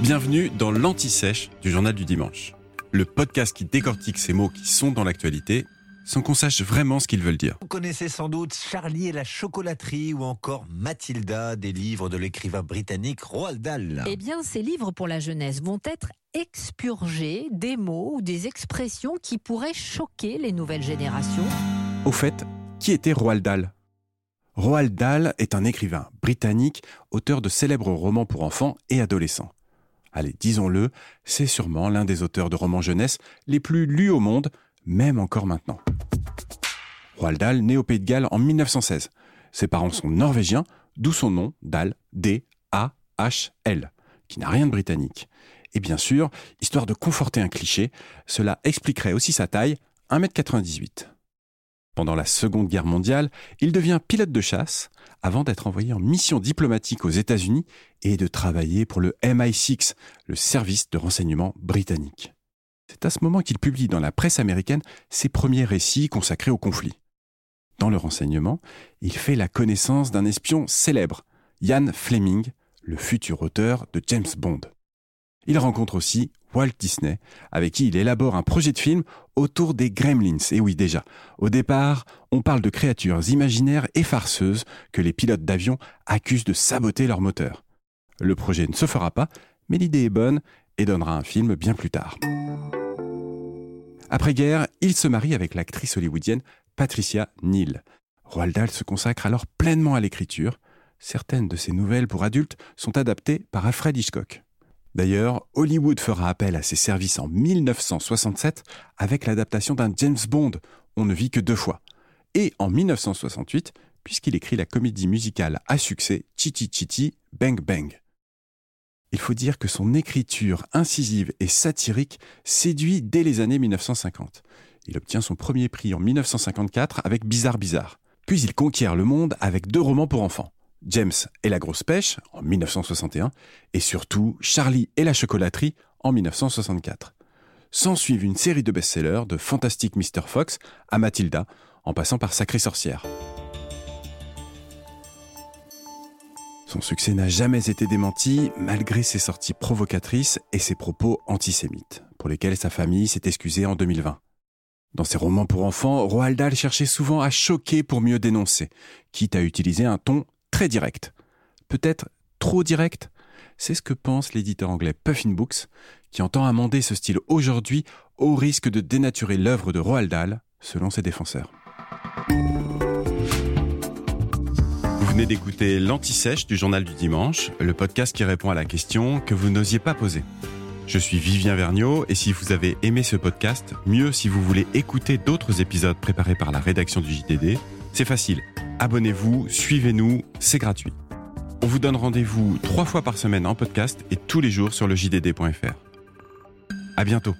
Bienvenue dans l'Anti-Sèche du Journal du Dimanche, le podcast qui décortique ces mots qui sont dans l'actualité sans qu'on sache vraiment ce qu'ils veulent dire. Vous connaissez sans doute Charlie et la chocolaterie ou encore Mathilda, des livres de l'écrivain britannique Roald Dahl. Eh bien, ces livres pour la jeunesse vont être expurgés des mots ou des expressions qui pourraient choquer les nouvelles générations. Au fait, qui était Roald Dahl? Roald Dahl est un écrivain britannique, auteur de célèbres romans pour enfants et adolescents. Allez, disons-le, c'est sûrement l'un des auteurs de romans jeunesse les plus lus au monde, même encore maintenant. Roald Dahl né au Pays de Galles en 1916. Ses parents sont norvégiens, d'où son nom, Dahl, D-A-H-L, qui n'a rien de britannique. Et bien sûr, histoire de conforter un cliché, cela expliquerait aussi sa taille, 1m98. Pendant la Seconde Guerre mondiale, il devient pilote de chasse avant d'être envoyé en mission diplomatique aux États-Unis et de travailler pour le MI6, le service de renseignement britannique. C'est à ce moment qu'il publie dans la presse américaine ses premiers récits consacrés au conflit. Dans le renseignement, il fait la connaissance d'un espion célèbre, Ian Fleming, le futur auteur de James Bond. Il rencontre aussi Walt Disney, avec qui il élabore un projet de film autour des Gremlins. Et oui déjà, au départ, on parle de créatures imaginaires et farceuses que les pilotes d'avion accusent de saboter leur moteur. Le projet ne se fera pas, mais l'idée est bonne et donnera un film bien plus tard. Après-guerre, il se marie avec l'actrice hollywoodienne Patricia Neal. Roald se consacre alors pleinement à l'écriture. Certaines de ses nouvelles pour adultes sont adaptées par Alfred Hitchcock. D'ailleurs, Hollywood fera appel à ses services en 1967 avec l'adaptation d'un James Bond, On ne vit que deux fois, et en 1968 puisqu'il écrit la comédie musicale à succès Chitty Chitty Bang Bang. Il faut dire que son écriture incisive et satirique séduit dès les années 1950. Il obtient son premier prix en 1954 avec Bizarre Bizarre. Puis il conquiert le monde avec deux romans pour enfants. James et la grosse pêche en 1961 et surtout Charlie et la chocolaterie en 1964. S'ensuivent une série de best-sellers de Fantastic Mr. Fox à Mathilda en passant par Sacrée Sorcière. Son succès n'a jamais été démenti malgré ses sorties provocatrices et ses propos antisémites, pour lesquels sa famille s'est excusée en 2020. Dans ses romans pour enfants, Roald Dahl cherchait souvent à choquer pour mieux dénoncer, quitte à utiliser un ton très direct. Peut-être trop direct C'est ce que pense l'éditeur anglais Puffin Books, qui entend amender ce style aujourd'hui au risque de dénaturer l'œuvre de Roald Dahl, selon ses défenseurs. Vous venez d'écouter l'Anti-Sèche du Journal du Dimanche, le podcast qui répond à la question que vous n'osiez pas poser. Je suis Vivien Vergniaud et si vous avez aimé ce podcast, mieux si vous voulez écouter d'autres épisodes préparés par la rédaction du JDD, c'est facile. Abonnez-vous, suivez-nous, c'est gratuit. On vous donne rendez-vous trois fois par semaine en podcast et tous les jours sur le JDD.fr. À bientôt.